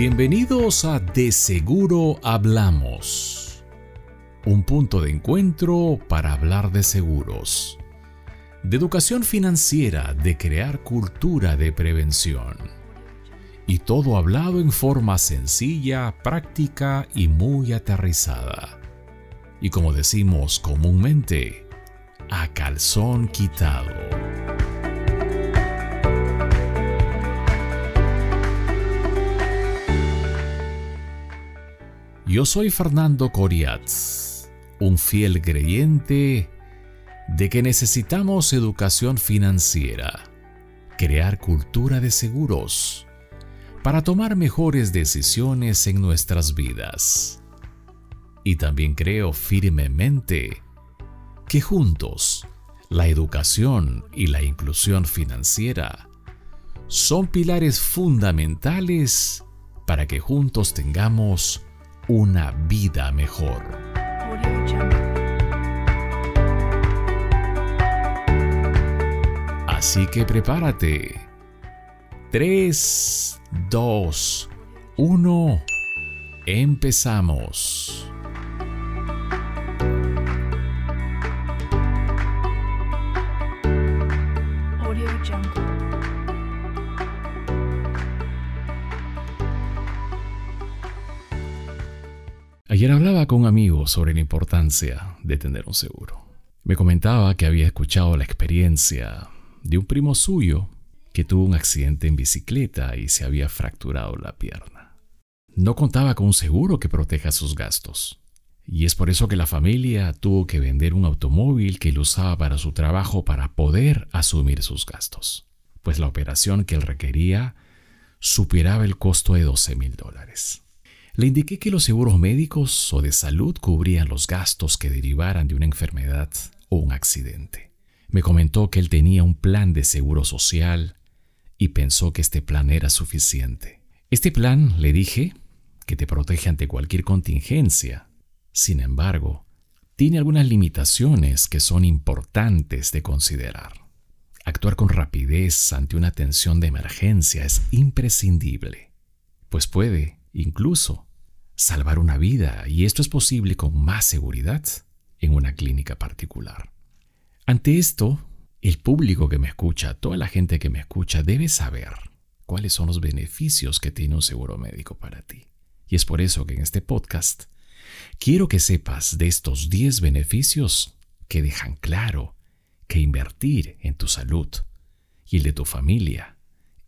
Bienvenidos a De Seguro Hablamos, un punto de encuentro para hablar de seguros, de educación financiera, de crear cultura de prevención. Y todo hablado en forma sencilla, práctica y muy aterrizada. Y como decimos comúnmente, a calzón quitado. Yo soy Fernando Coriatz, un fiel creyente de que necesitamos educación financiera, crear cultura de seguros, para tomar mejores decisiones en nuestras vidas. Y también creo firmemente que juntos, la educación y la inclusión financiera son pilares fundamentales para que juntos tengamos una vida mejor. Así que prepárate. 3, 2, 1. Empezamos. Hablaba con un amigo sobre la importancia de tener un seguro. Me comentaba que había escuchado la experiencia de un primo suyo que tuvo un accidente en bicicleta y se había fracturado la pierna. No contaba con un seguro que proteja sus gastos. Y es por eso que la familia tuvo que vender un automóvil que él usaba para su trabajo para poder asumir sus gastos. Pues la operación que él requería superaba el costo de 12 mil dólares. Le indiqué que los seguros médicos o de salud cubrían los gastos que derivaran de una enfermedad o un accidente. Me comentó que él tenía un plan de seguro social y pensó que este plan era suficiente. Este plan, le dije, que te protege ante cualquier contingencia. Sin embargo, tiene algunas limitaciones que son importantes de considerar. Actuar con rapidez ante una atención de emergencia es imprescindible, pues puede, incluso, salvar una vida y esto es posible con más seguridad en una clínica particular. Ante esto, el público que me escucha, toda la gente que me escucha debe saber cuáles son los beneficios que tiene un seguro médico para ti. Y es por eso que en este podcast quiero que sepas de estos 10 beneficios que dejan claro que invertir en tu salud y el de tu familia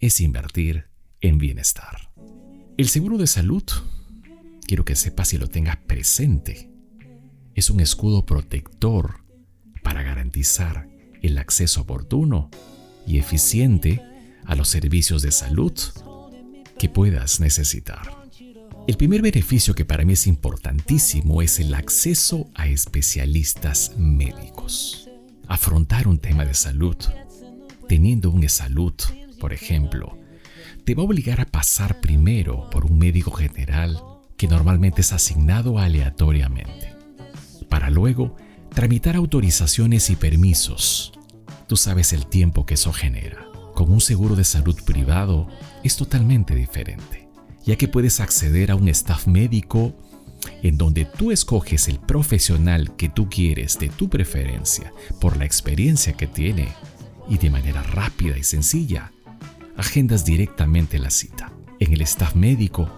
es invertir en bienestar. El seguro de salud quiero que sepas y lo tengas presente. Es un escudo protector para garantizar el acceso oportuno y eficiente a los servicios de salud que puedas necesitar. El primer beneficio que para mí es importantísimo es el acceso a especialistas médicos. Afrontar un tema de salud, teniendo un salud, por ejemplo, te va a obligar a pasar primero por un médico general que normalmente es asignado aleatoriamente, para luego tramitar autorizaciones y permisos. Tú sabes el tiempo que eso genera. Con un seguro de salud privado es totalmente diferente, ya que puedes acceder a un staff médico en donde tú escoges el profesional que tú quieres de tu preferencia por la experiencia que tiene y de manera rápida y sencilla, agendas directamente la cita. En el staff médico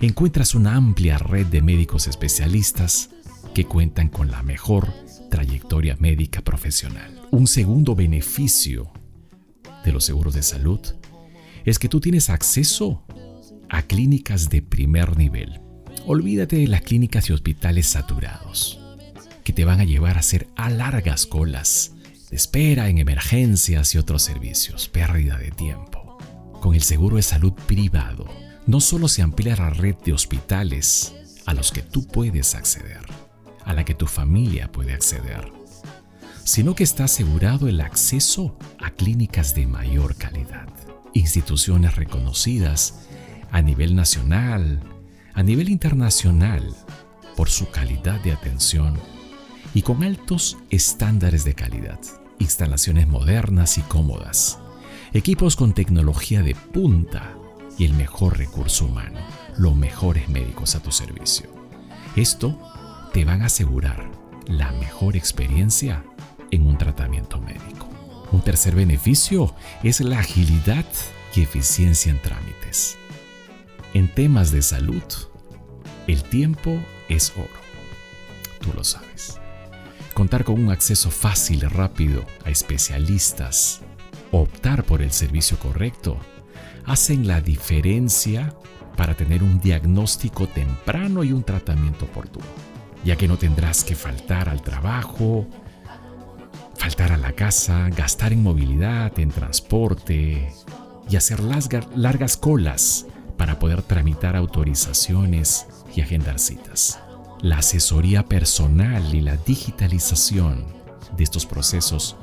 encuentras una amplia red de médicos especialistas que cuentan con la mejor trayectoria médica profesional. Un segundo beneficio de los seguros de salud es que tú tienes acceso a clínicas de primer nivel. Olvídate de las clínicas y hospitales saturados, que te van a llevar a hacer a largas colas de espera en emergencias y otros servicios, pérdida de tiempo. Con el seguro de salud privado, no solo se amplía la red de hospitales a los que tú puedes acceder, a la que tu familia puede acceder, sino que está asegurado el acceso a clínicas de mayor calidad, instituciones reconocidas a nivel nacional, a nivel internacional, por su calidad de atención y con altos estándares de calidad, instalaciones modernas y cómodas, equipos con tecnología de punta y el mejor recurso humano, los mejores médicos a tu servicio. Esto te van a asegurar la mejor experiencia en un tratamiento médico. Un tercer beneficio es la agilidad y eficiencia en trámites. En temas de salud, el tiempo es oro. Tú lo sabes. Contar con un acceso fácil y rápido a especialistas, optar por el servicio correcto, hacen la diferencia para tener un diagnóstico temprano y un tratamiento oportuno, ya que no tendrás que faltar al trabajo, faltar a la casa, gastar en movilidad, en transporte y hacer largas colas para poder tramitar autorizaciones y agendar citas. La asesoría personal y la digitalización de estos procesos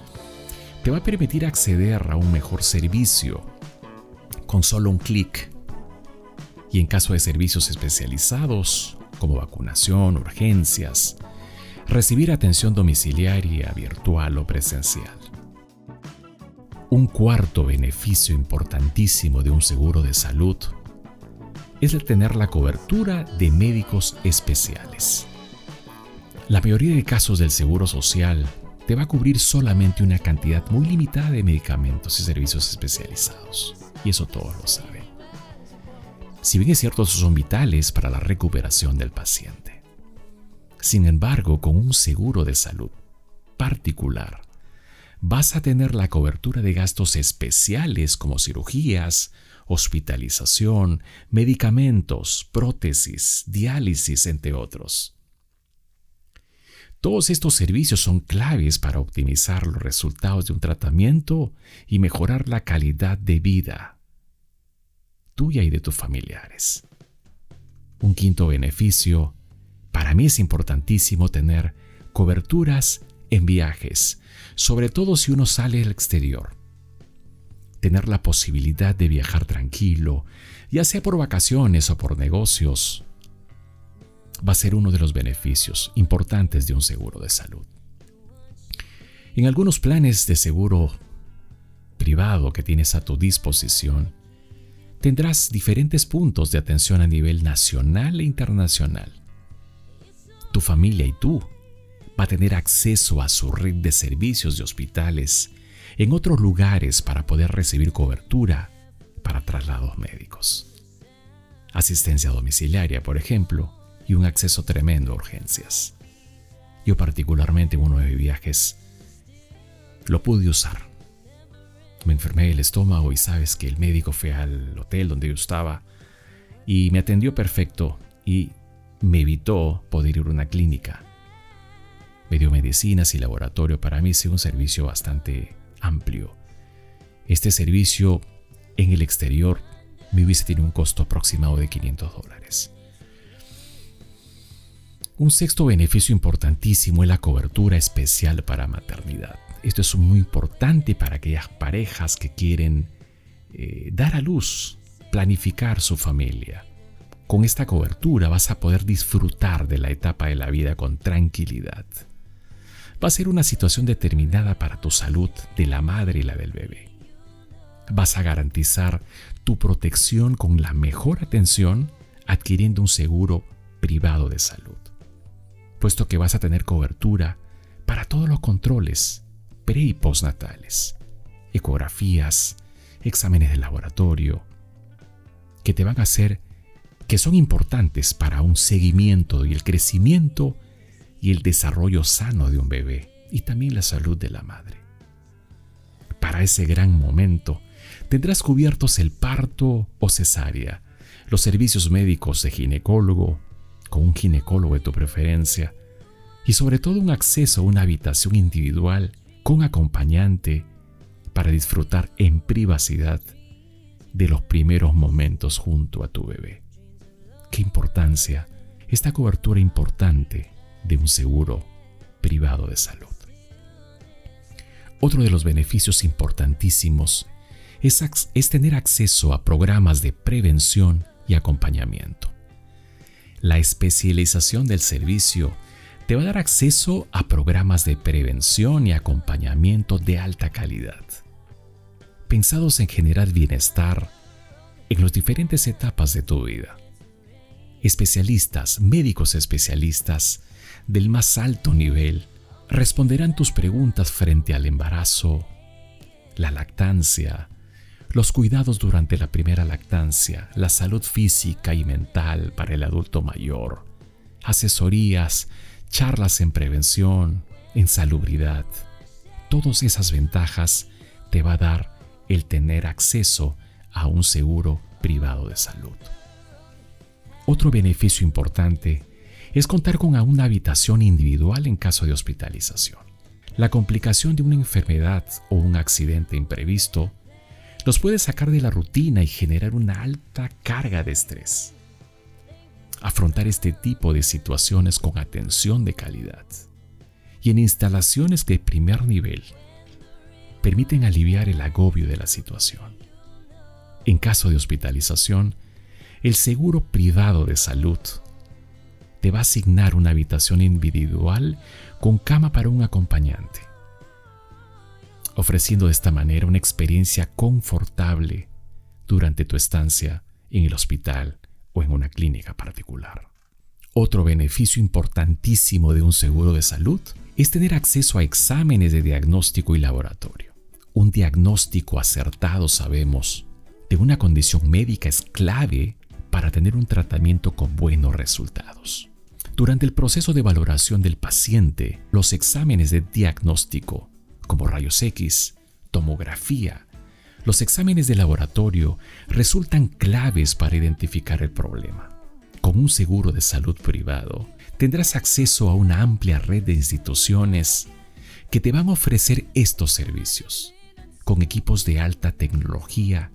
te va a permitir acceder a un mejor servicio con solo un clic. Y en caso de servicios especializados, como vacunación, urgencias, recibir atención domiciliaria, virtual o presencial. Un cuarto beneficio importantísimo de un seguro de salud es el tener la cobertura de médicos especiales. La mayoría de casos del seguro social te va a cubrir solamente una cantidad muy limitada de medicamentos y servicios especializados. Y eso todos lo saben. Si bien es cierto, son vitales para la recuperación del paciente. Sin embargo, con un seguro de salud particular, vas a tener la cobertura de gastos especiales como cirugías, hospitalización, medicamentos, prótesis, diálisis, entre otros. Todos estos servicios son claves para optimizar los resultados de un tratamiento y mejorar la calidad de vida tuya y de tus familiares. Un quinto beneficio, para mí es importantísimo tener coberturas en viajes, sobre todo si uno sale al exterior tener la posibilidad de viajar tranquilo, ya sea por vacaciones o por negocios, va a ser uno de los beneficios importantes de un seguro de salud. En algunos planes de seguro privado que tienes a tu disposición, tendrás diferentes puntos de atención a nivel nacional e internacional. Tu familia y tú va a tener acceso a su red de servicios de hospitales en otros lugares para poder recibir cobertura para traslados médicos. Asistencia domiciliaria, por ejemplo, y un acceso tremendo a urgencias. Yo particularmente en uno de mis viajes lo pude usar. Me enfermé el estómago y sabes que el médico fue al hotel donde yo estaba y me atendió perfecto y me evitó poder ir a una clínica. Me dio medicinas y laboratorio. Para mí es un servicio bastante amplio. Este servicio en el exterior me hubiese tenido un costo aproximado de 500 dólares. Un sexto beneficio importantísimo es la cobertura especial para maternidad. Esto es muy importante para aquellas parejas que quieren eh, dar a luz, planificar su familia. Con esta cobertura vas a poder disfrutar de la etapa de la vida con tranquilidad va a ser una situación determinada para tu salud de la madre y la del bebé. Vas a garantizar tu protección con la mejor atención adquiriendo un seguro privado de salud, puesto que vas a tener cobertura para todos los controles pre y postnatales, ecografías, exámenes de laboratorio, que te van a hacer que son importantes para un seguimiento y el crecimiento y el desarrollo sano de un bebé y también la salud de la madre. Para ese gran momento tendrás cubiertos el parto o cesárea, los servicios médicos de ginecólogo, con un ginecólogo de tu preferencia, y sobre todo un acceso a una habitación individual con acompañante para disfrutar en privacidad de los primeros momentos junto a tu bebé. Qué importancia, esta cobertura importante de un seguro privado de salud. Otro de los beneficios importantísimos es, es, tener acceso a programas de prevención y acompañamiento. La especialización del servicio te va a dar acceso a programas de prevención y acompañamiento de alta calidad, pensados en generar bienestar en las diferentes etapas de tu vida. Especialistas, médicos especialistas del más alto nivel, responderán tus preguntas frente al embarazo, la lactancia, los cuidados durante la primera lactancia, la salud física y mental para el adulto mayor, asesorías, charlas en prevención, en salubridad. Todas esas ventajas te va a dar el tener acceso a un seguro privado de salud. Otro beneficio importante es contar con una habitación individual en caso de hospitalización. La complicación de una enfermedad o un accidente imprevisto los puede sacar de la rutina y generar una alta carga de estrés. Afrontar este tipo de situaciones con atención de calidad y en instalaciones de primer nivel permiten aliviar el agobio de la situación. En caso de hospitalización, el seguro privado de salud te va a asignar una habitación individual con cama para un acompañante, ofreciendo de esta manera una experiencia confortable durante tu estancia en el hospital o en una clínica particular. Otro beneficio importantísimo de un seguro de salud es tener acceso a exámenes de diagnóstico y laboratorio. Un diagnóstico acertado, sabemos, de una condición médica es clave para tener un tratamiento con buenos resultados. Durante el proceso de valoración del paciente, los exámenes de diagnóstico, como rayos X, tomografía, los exámenes de laboratorio resultan claves para identificar el problema. Con un seguro de salud privado, tendrás acceso a una amplia red de instituciones que te van a ofrecer estos servicios, con equipos de alta tecnología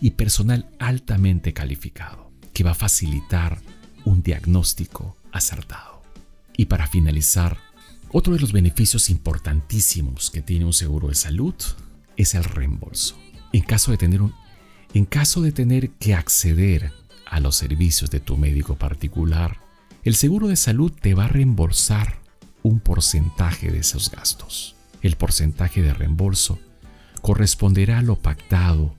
y personal altamente calificado, que va a facilitar un diagnóstico acertado. Y para finalizar, otro de los beneficios importantísimos que tiene un seguro de salud es el reembolso. En caso de tener, un, en caso de tener que acceder a los servicios de tu médico particular, el seguro de salud te va a reembolsar un porcentaje de esos gastos. El porcentaje de reembolso corresponderá a lo pactado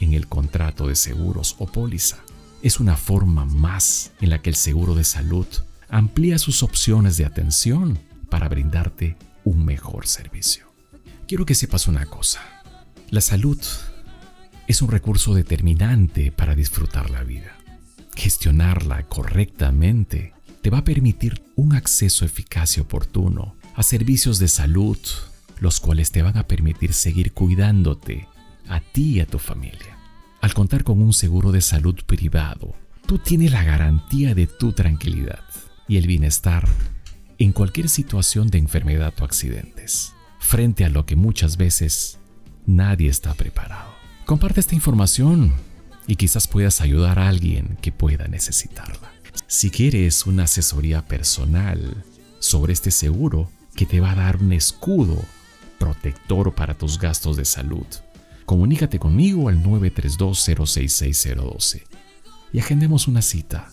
en el contrato de seguros o póliza. Es una forma más en la que el seguro de salud amplía sus opciones de atención para brindarte un mejor servicio. Quiero que sepas una cosa. La salud es un recurso determinante para disfrutar la vida. Gestionarla correctamente te va a permitir un acceso eficaz y oportuno a servicios de salud, los cuales te van a permitir seguir cuidándote a ti y a tu familia. Al contar con un seguro de salud privado, tú tienes la garantía de tu tranquilidad y el bienestar en cualquier situación de enfermedad o accidentes, frente a lo que muchas veces nadie está preparado. Comparte esta información y quizás puedas ayudar a alguien que pueda necesitarla. Si quieres una asesoría personal sobre este seguro que te va a dar un escudo protector para tus gastos de salud, comunícate conmigo al 932-066-012 y agendemos una cita.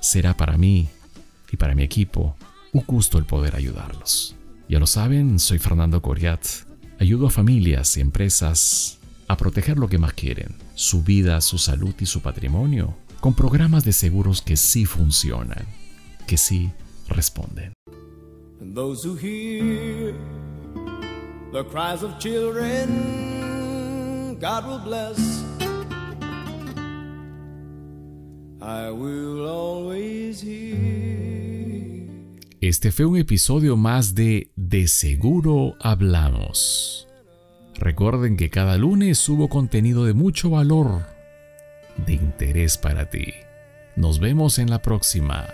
Será para mí y para mi equipo un gusto el poder ayudarlos. Ya lo saben, soy Fernando Coriat. Ayudo a familias y empresas a proteger lo que más quieren, su vida, su salud y su patrimonio, con programas de seguros que sí funcionan, que sí responden. I will always hear. Este fue un episodio más de De Seguro Hablamos. Recuerden que cada lunes subo contenido de mucho valor, de interés para ti. Nos vemos en la próxima.